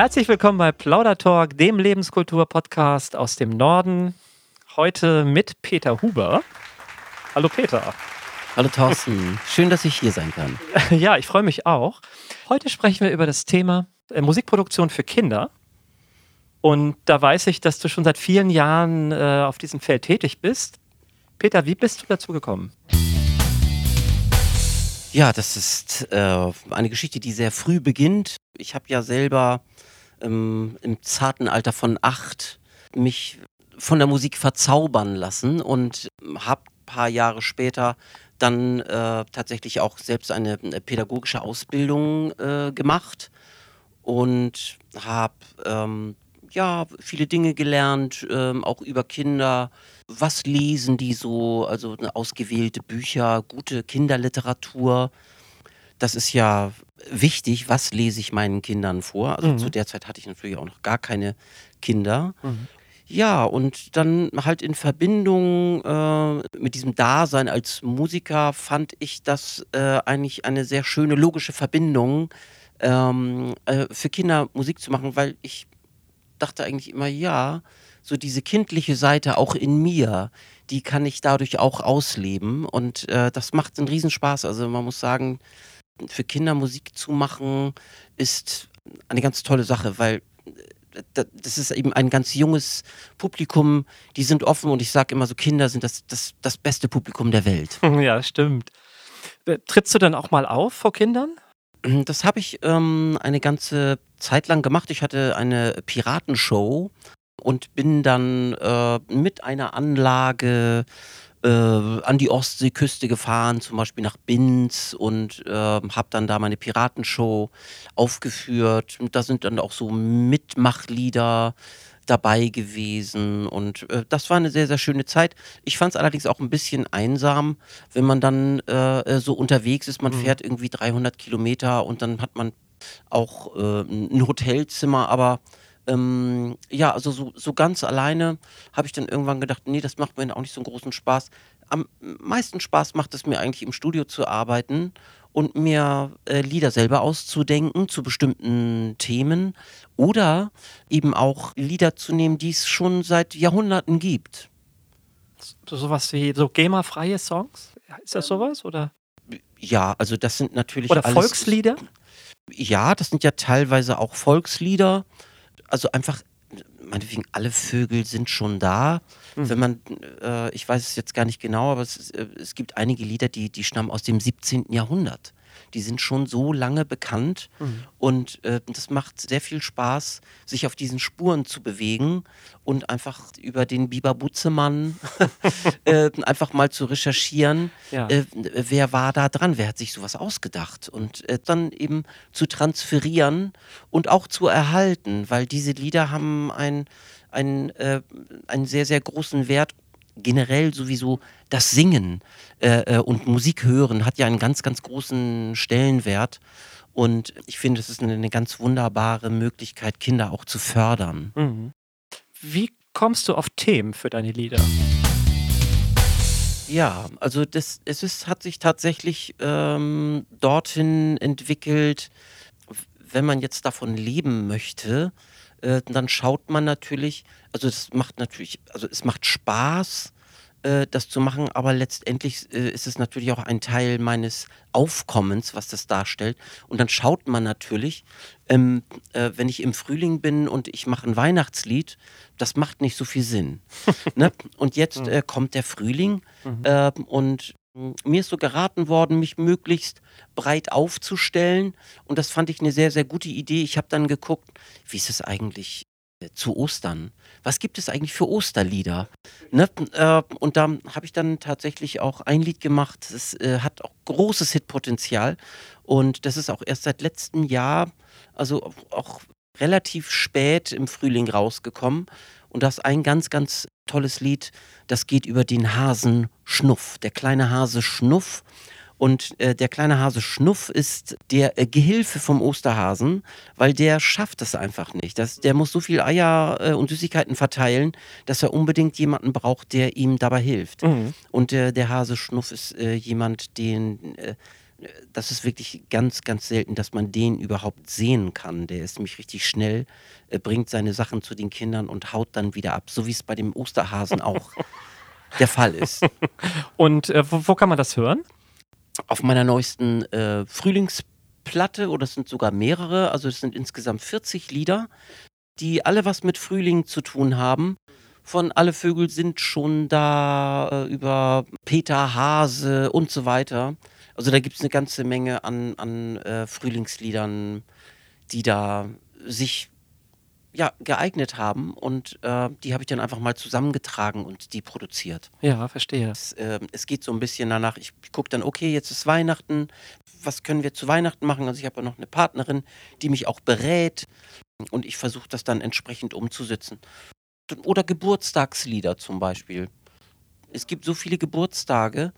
Herzlich willkommen bei Plaudertalk, dem Lebenskultur-Podcast aus dem Norden. Heute mit Peter Huber. Hallo Peter. Hallo Thorsten, schön, dass ich hier sein kann. Ja, ich freue mich auch. Heute sprechen wir über das Thema äh, Musikproduktion für Kinder. Und da weiß ich, dass du schon seit vielen Jahren äh, auf diesem Feld tätig bist. Peter, wie bist du dazu gekommen? Ja, das ist äh, eine Geschichte, die sehr früh beginnt. Ich habe ja selber ähm, im zarten Alter von acht mich von der Musik verzaubern lassen und habe ein paar Jahre später dann äh, tatsächlich auch selbst eine, eine pädagogische Ausbildung äh, gemacht und habe ähm, ja viele Dinge gelernt, ähm, auch über Kinder. Was lesen die so? Also ausgewählte Bücher, gute Kinderliteratur. Das ist ja wichtig. Was lese ich meinen Kindern vor? Also Mhm. zu der Zeit hatte ich natürlich auch noch gar keine Kinder. Mhm. Ja, und dann halt in Verbindung äh, mit diesem Dasein als Musiker fand ich das äh, eigentlich eine sehr schöne logische Verbindung, ähm, äh, für Kinder Musik zu machen, weil ich dachte eigentlich immer, ja, so diese kindliche Seite auch in mir, die kann ich dadurch auch ausleben und äh, das macht einen Riesenspaß. Also man muss sagen, für Kinder Musik zu machen ist eine ganz tolle Sache, weil äh, da- das ist eben ein ganz junges Publikum, die sind offen und ich sage immer so, Kinder sind das, das, das beste Publikum der Welt. Ja, stimmt. Äh, Trittst du dann auch mal auf vor Kindern? Das habe ich ähm, eine ganze Zeit lang gemacht. Ich hatte eine Piratenshow und bin dann äh, mit einer Anlage äh, an die Ostseeküste gefahren, zum Beispiel nach Binz und äh, habe dann da meine Piratenshow aufgeführt. Und da sind dann auch so Mitmachlieder dabei gewesen und äh, das war eine sehr, sehr schöne Zeit. Ich fand es allerdings auch ein bisschen einsam, wenn man dann äh, so unterwegs ist. Man Mhm. fährt irgendwie 300 Kilometer und dann hat man auch äh, ein Hotelzimmer, aber ähm, ja, also so, so ganz alleine habe ich dann irgendwann gedacht, nee, das macht mir auch nicht so einen großen Spaß. Am meisten Spaß macht es mir eigentlich im Studio zu arbeiten und mir äh, Lieder selber auszudenken zu bestimmten Themen oder eben auch Lieder zu nehmen, die es schon seit Jahrhunderten gibt. So sowas wie so GEMA-freie Songs? Ist das sowas? Oder, Ja, also das sind natürlich oder Volkslieder? Ja, das sind ja teilweise auch Volkslieder. Also einfach, meinetwegen, alle Vögel sind schon da. Mhm. Wenn man, äh, ich weiß es jetzt gar nicht genau, aber es, äh, es gibt einige Lieder, die, die stammen aus dem 17. Jahrhundert. Die sind schon so lange bekannt Mhm. und äh, das macht sehr viel Spaß, sich auf diesen Spuren zu bewegen und einfach über den Biber Butzemann äh, einfach mal zu recherchieren, Ja. äh, wer war da dran, wer hat sich sowas ausgedacht und äh, dann eben zu transferieren und auch zu erhalten, weil diese Lieder haben ein, ein, äh, einen sehr, sehr großen Wert. Generell sowieso das Singen äh, äh, und Musik hören hat ja einen ganz, ganz großen Stellenwert. Und ich finde, es ist eine, eine ganz wunderbare Möglichkeit, Kinder auch zu fördern. Mhm. Wie kommst du auf Themen für deine Lieder? Ja, also das, es ist, hat sich tatsächlich ähm, dorthin entwickelt, wenn man jetzt davon leben möchte, äh, dann schaut man natürlich, also es macht natürlich, also es macht Spaß, äh, das zu machen, aber letztendlich äh, ist es natürlich auch ein Teil meines Aufkommens, was das darstellt. Und dann schaut man natürlich, ähm, äh, wenn ich im Frühling bin und ich mache ein Weihnachtslied, das macht nicht so viel Sinn. ne? Und jetzt äh, kommt der Frühling Mhm. ähm, und mir ist so geraten worden, mich möglichst breit aufzustellen. Und das fand ich eine sehr, sehr gute Idee. Ich habe dann geguckt, wie ist es eigentlich äh, zu Ostern? Was gibt es eigentlich für Osterlieder? Ne? Äh, und da habe ich dann tatsächlich auch ein Lied gemacht. Das äh, hat auch großes Hitpotenzial. Und das ist auch erst seit letztem Jahr, also auch relativ spät im Frühling rausgekommen. Und das ist ein ganz, ganz tolles Lied. Das geht über den Hasen Schnuff. Der kleine Hase Schnuff. Und äh, der kleine Hase Schnuff ist der äh, Gehilfe vom Osterhasen, weil der schafft es einfach nicht. Das, der muss so viel Eier äh, und Süßigkeiten verteilen, dass er unbedingt jemanden braucht, der ihm dabei hilft. Mhm. Und äh, der Hase Schnuff ist äh, jemand, den, äh, das ist wirklich ganz, ganz selten, dass man den überhaupt sehen kann. Der ist nämlich richtig schnell, äh, bringt seine Sachen zu den Kindern und haut dann wieder ab, so wie es bei dem Osterhasen auch der Fall ist. Und äh, wo, wo, kann man das hören? Auf meiner neuesten äh, Frühlingsplatte, oder es sind sogar mehrere, also es sind insgesamt 40 Lieder, die alle was mit Frühling zu tun haben. Von Alle Vögel sind schon da, äh, über Peter Hase und so weiter. Also da gibt es eine ganze Menge an, an äh, Frühlingsliedern, die da sich ja, geeignet haben und äh, die habe ich dann einfach mal zusammengetragen und die produziert. Ja, verstehe. Es, äh, es geht so ein bisschen danach, ich, ich gucke dann, okay, jetzt ist Weihnachten, was können wir zu Weihnachten machen? Also ich habe ja noch eine Partnerin, die mich auch berät und ich versuche das dann entsprechend umzusetzen. Oder Geburtstagslieder zum Beispiel. Es gibt so viele Geburtstage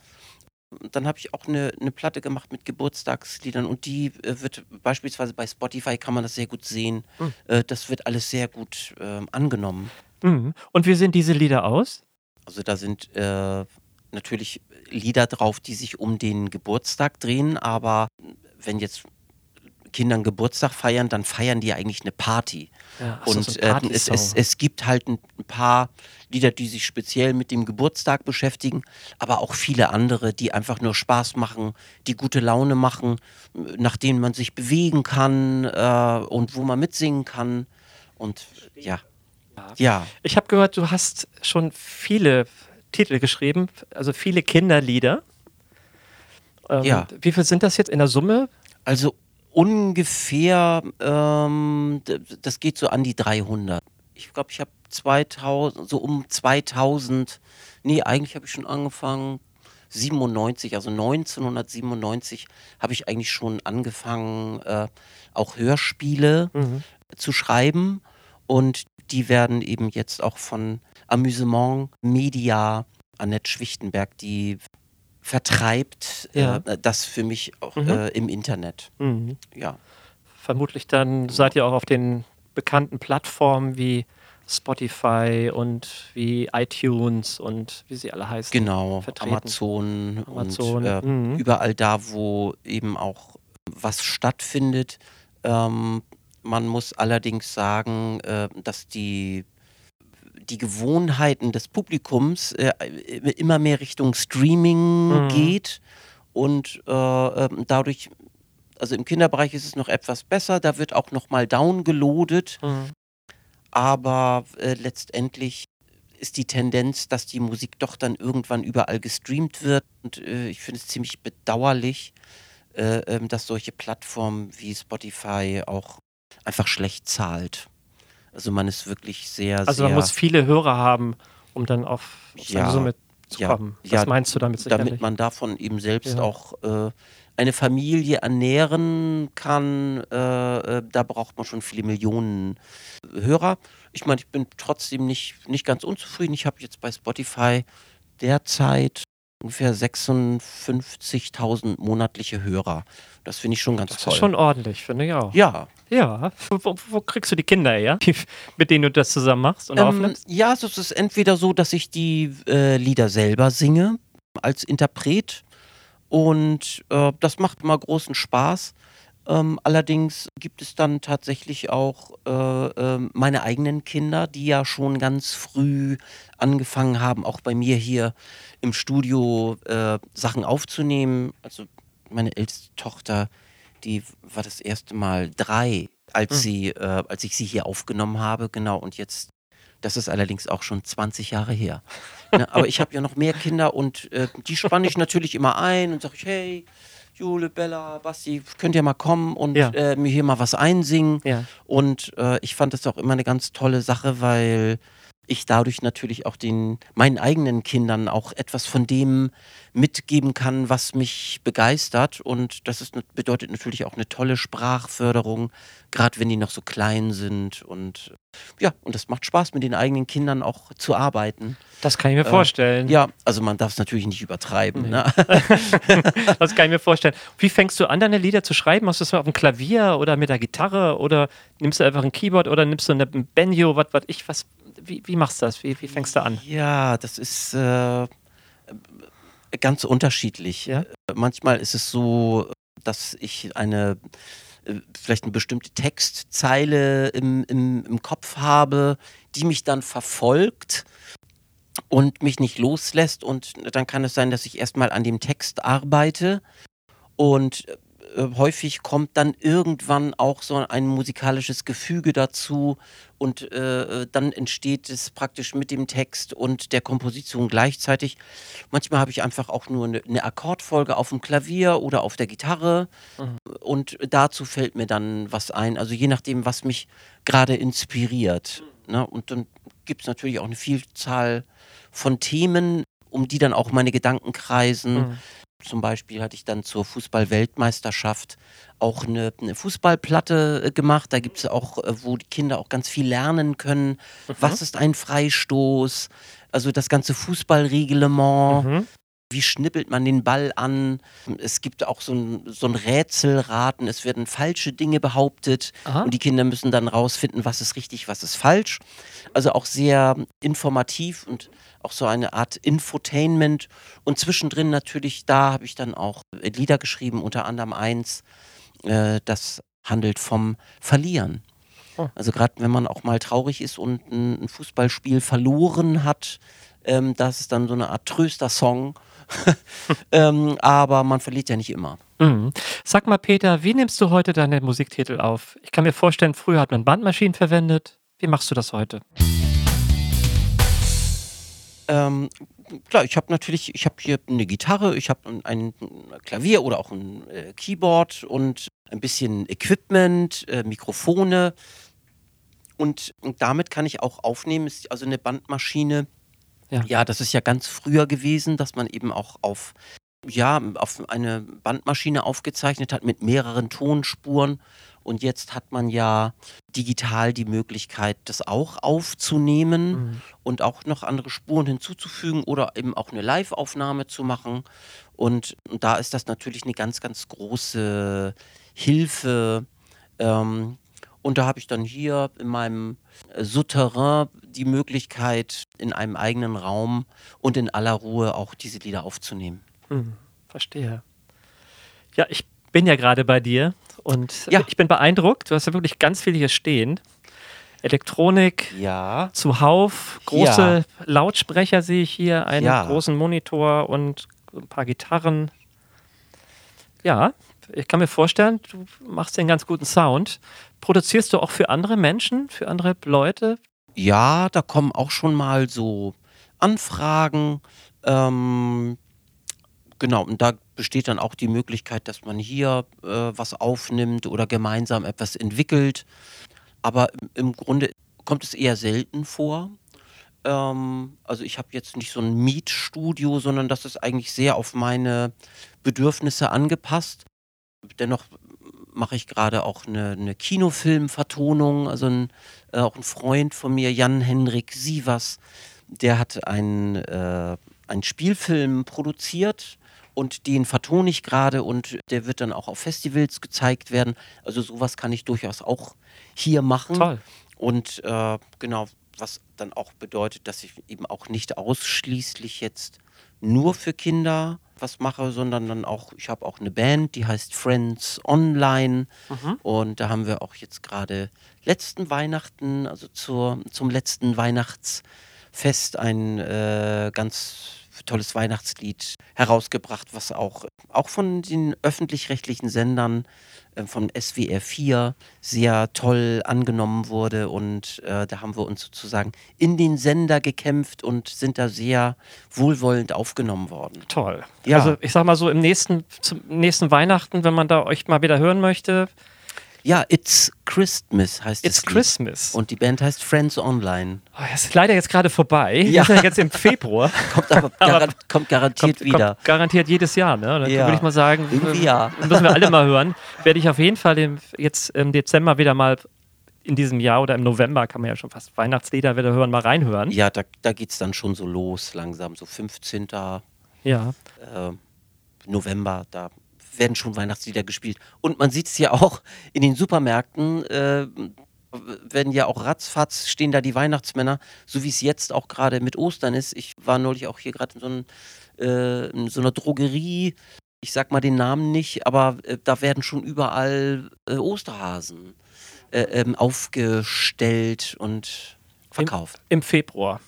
dann habe ich auch eine, eine Platte gemacht mit Geburtstagsliedern und die äh, wird beispielsweise bei Spotify kann man das sehr gut sehen. Mhm. Äh, das wird alles sehr gut äh, angenommen. Mhm. Und wie sehen diese Lieder aus? Also da sind äh, natürlich Lieder drauf, die sich um den Geburtstag drehen, aber wenn jetzt Kindern Geburtstag feiern, dann feiern die eigentlich eine Party. Ja, und so äh, es, es, es, gibt halt ein paar Lieder, die sich speziell mit dem Geburtstag beschäftigen, aber auch viele andere, die einfach nur Spaß machen, die gute Laune machen, nach denen man sich bewegen kann äh, und wo man mitsingen kann. Und ja. Ja. Ich habe gehört, du hast schon viele Titel geschrieben, also viele Kinderlieder. Ähm, ja. Wie viel sind das jetzt in der Summe? Also ungefähr, ähm, das geht so an die 300. Ich glaube, ich habe 2000, so um 2000, nee, eigentlich habe ich schon angefangen, 97, also 1997 habe ich eigentlich schon angefangen, äh, auch Hörspiele mhm. zu schreiben. Und die werden eben jetzt auch von Amüsement Media, Annette Schwichtenberg, die vertreibt ja. äh, das für mich auch mhm. äh, im Internet. Mhm. Ja. Vermutlich dann seid ihr auch auf den bekannten Plattformen wie Spotify und wie iTunes und wie sie alle heißen. Genau, vertreten. Amazon, Amazon. und äh, mhm. überall da, wo eben auch was stattfindet. Ähm, man muss allerdings sagen, äh, dass die die Gewohnheiten des Publikums äh, immer mehr Richtung Streaming mhm. geht und äh, ähm, dadurch, also im Kinderbereich ist es noch etwas besser, da wird auch noch mal downgeloadet, mhm. aber äh, letztendlich ist die Tendenz, dass die Musik doch dann irgendwann überall gestreamt wird und äh, ich finde es ziemlich bedauerlich, äh, ähm, dass solche Plattformen wie Spotify auch einfach schlecht zahlt. Also man ist wirklich sehr, also sehr. Also man muss viele Hörer haben, um dann auf, ja, Summe zu ja, kommen. Was ja, meinst du damit sicherlich? Damit man davon eben selbst ja. auch äh, eine Familie ernähren kann, äh, äh, da braucht man schon viele Millionen Hörer. Ich meine, ich bin trotzdem nicht, nicht ganz unzufrieden. Ich habe jetzt bei Spotify derzeit ungefähr 56.000 monatliche Hörer. Das finde ich schon ganz das toll. Das ist schon ordentlich, finde ich auch. Ja. Ja. Wo, wo, kriegst du die Kinder her, mit denen du das zusammen machst und ähm, aufnimmst? Ja, es ist entweder so, dass ich die äh, Lieder selber singe als Interpret und äh, das macht immer großen Spaß. Ähm, allerdings gibt es dann tatsächlich auch äh, äh, meine eigenen Kinder, die ja schon ganz früh angefangen haben, auch bei mir hier im Studio äh, Sachen aufzunehmen. Also meine älteste Tochter, die war das erste Mal drei, als mhm. sie, äh, als ich sie hier aufgenommen habe, genau. Und jetzt, das ist allerdings auch schon 20 Jahre her. ne, aber ich habe ja noch mehr Kinder und äh, die spanne ich natürlich immer ein und sage ich, hey, Jule, Bella, Basti, könnt ihr mal kommen und ja. äh, mir hier mal was einsingen. Ja. Und äh, ich fand das auch immer eine ganz tolle Sache, weil ich dadurch natürlich auch den meinen eigenen Kindern auch etwas von dem mitgeben kann, was mich begeistert. Und das ist, bedeutet natürlich auch eine tolle Sprachförderung, gerade wenn die noch so klein sind. Und ja, und das macht Spaß, mit den eigenen Kindern auch zu arbeiten. Das kann ich mir äh, vorstellen. Ja, also man darf es natürlich nicht übertreiben. Nee. Ne? das kann ich mir vorstellen. Wie fängst du an, deine Lieder zu schreiben? Machst du das auf dem Klavier oder mit der Gitarre oder nimmst du einfach ein Keyboard oder nimmst du ein Banjo, was weiß ich, was, wie, wie machst du das? Wie, wie fängst du an? Ja, das ist. Äh, Ganz unterschiedlich. Ja? Manchmal ist es so, dass ich eine äh, vielleicht eine bestimmte Textzeile im, im, im Kopf habe, die mich dann verfolgt und mich nicht loslässt. Und dann kann es sein, dass ich erstmal an dem Text arbeite und äh, häufig kommt dann irgendwann auch so ein musikalisches Gefüge dazu und äh, dann entsteht es praktisch mit dem Text und der Komposition gleichzeitig. Manchmal habe ich einfach auch nur eine, eine Akkordfolge auf dem Klavier oder auf der Gitarre mhm. und dazu fällt mir dann was ein. Also je nachdem, was mich gerade inspiriert. Ne? Und dann gibt es natürlich auch eine Vielzahl von Themen, um die dann auch meine Gedanken kreisen. Mhm zum Beispiel hatte ich dann zur Fußball-Weltmeisterschaft auch eine, eine Fußballplatte äh, gemacht. Da gibt es auch, äh, wo die Kinder auch ganz viel lernen können. Mhm. Was ist ein Freistoß? Also das ganze Fußballreglement. Mhm. Wie schnippelt man den Ball an? Es gibt auch so ein, so ein Rätselraten. Es werden falsche Dinge behauptet Aha. und die Kinder müssen dann rausfinden, was ist richtig, was ist falsch. Also auch sehr informativ und auch so eine Art Infotainment. Und zwischendrin natürlich, da habe ich dann auch Lieder geschrieben, unter anderem eins, äh, das handelt vom Verlieren. Oh. Also gerade wenn man auch mal traurig ist und ein, Fußballspiel verloren hat, ähm, das ist dann so eine Art Tröster-Song. ähm, aber man verliert ja nicht immer. Mhm. Sag mal, Peter, wie nimmst du heute deine Musiktitel auf? Ich kann mir vorstellen, früher hat man Bandmaschinen verwendet. Wie machst du das heute? Ähm, klar, ich habe natürlich, ich habe hier eine Gitarre, ich habe ein, Klavier oder auch ein äh, Keyboard und ein bisschen Equipment, äh, Mikrofone. Und, und, damit kann ich auch aufnehmen. Ist also eine Bandmaschine. Ja. ja, das ist ja ganz früher gewesen, dass man eben auch auf ja, auf eine Bandmaschine aufgezeichnet hat mit mehreren Tonspuren und jetzt hat man ja digital die Möglichkeit, das auch aufzunehmen mhm. und auch noch andere Spuren hinzuzufügen oder eben auch eine Live-Aufnahme zu machen. Und, da ist das natürlich eine ganz, ganz große Hilfe. Ähm, und da habe ich dann hier in meinem Souterrain die Möglichkeit, in einem eigenen Raum und in aller Ruhe auch diese Lieder aufzunehmen. Mhm, verstehe. Ja, ich bin ja gerade bei dir und ja. ich bin beeindruckt. Du hast ja wirklich ganz viel hier stehen. Elektronik, ja. zuhauf, große ja. Lautsprecher sehe ich hier, einen ja. großen Monitor und ein paar Gitarren. Ja, ich kann mir vorstellen, du machst einen ganz guten Sound. Produzierst du auch für andere Menschen, für andere Leute? Ja, da kommen auch schon mal so Anfragen. Ähm, genau, und da besteht dann auch die Möglichkeit, dass man hier äh, was aufnimmt oder gemeinsam etwas entwickelt. Aber im Grunde kommt es eher selten vor. Ähm, also ich habe jetzt nicht so ein Mietstudio, sondern das ist eigentlich sehr auf meine Bedürfnisse angepasst. Dennoch mache ich gerade auch eine, eine Kinofilmvertonung. Also ein, äh, auch ein Freund von mir, Jan-Henrik Sievers, der hat einen, äh, einen Spielfilm produziert und den vertone ich gerade und der wird dann auch auf Festivals gezeigt werden. Also sowas kann ich durchaus auch hier machen. Toll. Und äh, genau, was dann auch bedeutet, dass ich eben auch nicht ausschließlich jetzt nur für Kinder was mache, sondern dann auch, ich habe auch eine Band, die heißt Friends Online. Mhm. Und da haben wir auch jetzt gerade letzten Weihnachten, also zur, zum letzten Weihnachtsfest, ein äh, ganz tolles Weihnachtslied herausgebracht, was auch, auch von den öffentlich-rechtlichen Sendern äh, von SWR 4 sehr toll angenommen wurde. Und äh, da haben wir uns sozusagen in den Sender gekämpft und sind da sehr wohlwollend aufgenommen worden. Toll. Ja. Also ich sag mal so, im nächsten, zum nächsten Weihnachten, wenn man da euch mal wieder hören möchte, ja, It's Christmas heißt It's es. It's Christmas. Und die Band heißt Friends Online. Oh, das ist leider jetzt gerade vorbei. Ja. ja jetzt im Februar. kommt aber, gar kommt garantiert kommt, wieder. Kommt garantiert jedes Jahr, ne? Dann ja. würde ich mal sagen, Irgendwie ja. müssen wir alle mal hören. Werde ich auf jeden Fall im, jetzt im Dezember wieder mal in diesem Jahr oder im November kann man ja schon fast Weihnachtslieder wieder hören, mal reinhören. Ja, da, da geht es dann schon so los langsam, so 15. Ja. Äh, November, da werden schon Weihnachtslieder gespielt. Und man sieht es ja auch in den Supermärkten, äh, werden ja auch ratzfatz, stehen da die Weihnachtsmänner, so wie es jetzt auch gerade mit Ostern ist. Ich war neulich auch hier gerade in, so einem, äh, in so einer Drogerie, ich sag mal den Namen nicht, aber äh, da werden schon überall äh, Osterhasen äh, ähm, aufgestellt und verkauft. Im, Im, Februar.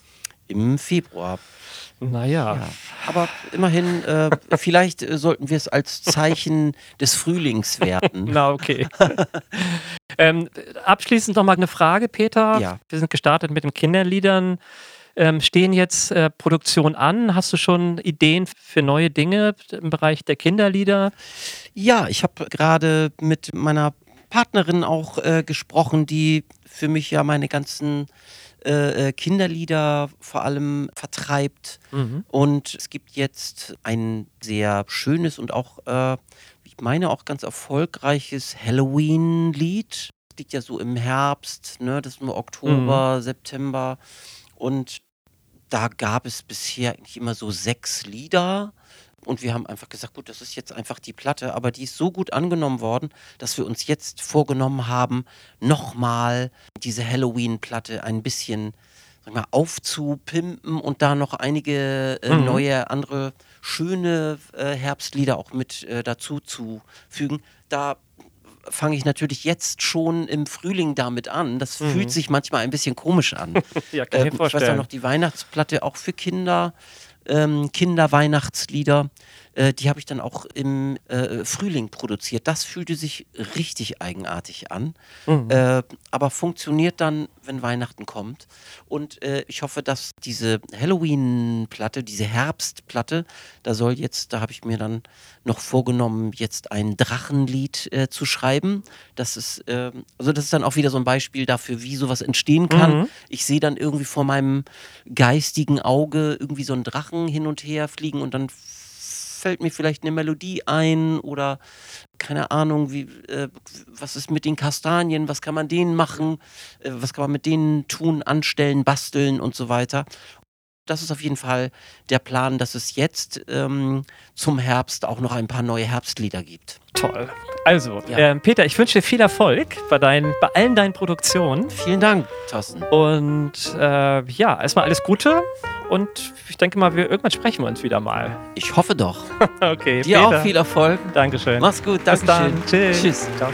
Im Februar. Naja. Ja. Aber immerhin, äh, vielleicht äh, sollten wir es als Zeichen des Frühlings werten. Na, okay. ähm, abschließend noch mal eine Frage, Peter. Ja. Wir sind gestartet mit den Kinderliedern. Ähm, stehen jetzt äh, Produktionen an? Hast du schon Ideen für neue Dinge im Bereich der Kinderlieder? Ja, ich habe gerade mit meiner Partnerin auch äh, gesprochen, die für mich ja meine ganzen äh, äh, Kinderlieder vor allem vertreibt. Mhm. Und es gibt jetzt ein sehr schönes und auch, äh, ich meine, auch ganz erfolgreiches Halloween-Lied. Das liegt ja so im Herbst, ne? das ist nur Oktober, mhm. September. Und da gab es bisher eigentlich immer so sechs Lieder. Und wir haben einfach gesagt, gut, das ist jetzt einfach die Platte, aber die ist so gut angenommen worden, dass wir uns jetzt vorgenommen haben, nochmal diese Halloween-Platte ein bisschen sag mal, aufzupimpen und da noch einige äh, mhm. neue, andere schöne äh, Herbstlieder auch mit äh, dazu zu fügen. Da fange ich natürlich jetzt schon im Frühling damit an. Das mhm. fühlt sich manchmal ein bisschen komisch an. ja, kann ich mir vorstellen. Ich weiß auch noch, die Weihnachtsplatte auch für Kinder ähm, Kinderweihnachtslieder. Äh, die habe ich dann auch im äh, Frühling produziert. Das fühlte sich richtig eigenartig an, mhm. äh, aber funktioniert dann, wenn Weihnachten kommt. Und äh, ich hoffe, dass diese Halloween-Platte, diese Herbstplatte, da soll jetzt, da habe ich mir dann noch vorgenommen, jetzt ein Drachenlied äh, zu schreiben. Das ist, ähm, also das ist dann auch wieder so ein Beispiel dafür, wie sowas entstehen kann. Mhm. Ich sehe dann irgendwie vor meinem geistigen Auge irgendwie so einen Drachen hin und her fliegen und dann fällt mir vielleicht eine Melodie ein oder keine Ahnung, wie, äh, was ist mit den Kastanien, was kann man denen machen, äh, was kann man mit denen tun, anstellen, basteln und so weiter. Das ist auf jeden Fall der Plan, dass es jetzt ähm, zum Herbst auch noch ein paar neue Herbstlieder gibt. Toll. Also, ja. äh, Peter, ich wünsche dir viel Erfolg bei, deinen, bei allen deinen Produktionen. Vielen Dank, Thorsten. Und äh, ja, erstmal alles Gute und ich denke mal, wir, irgendwann sprechen wir uns wieder mal. Ich hoffe doch. okay. Dir Peter. auch viel Erfolg. Dankeschön. Mach's gut. Dankeschön. Bis dann. Tschüss. Tschüss. Ciao.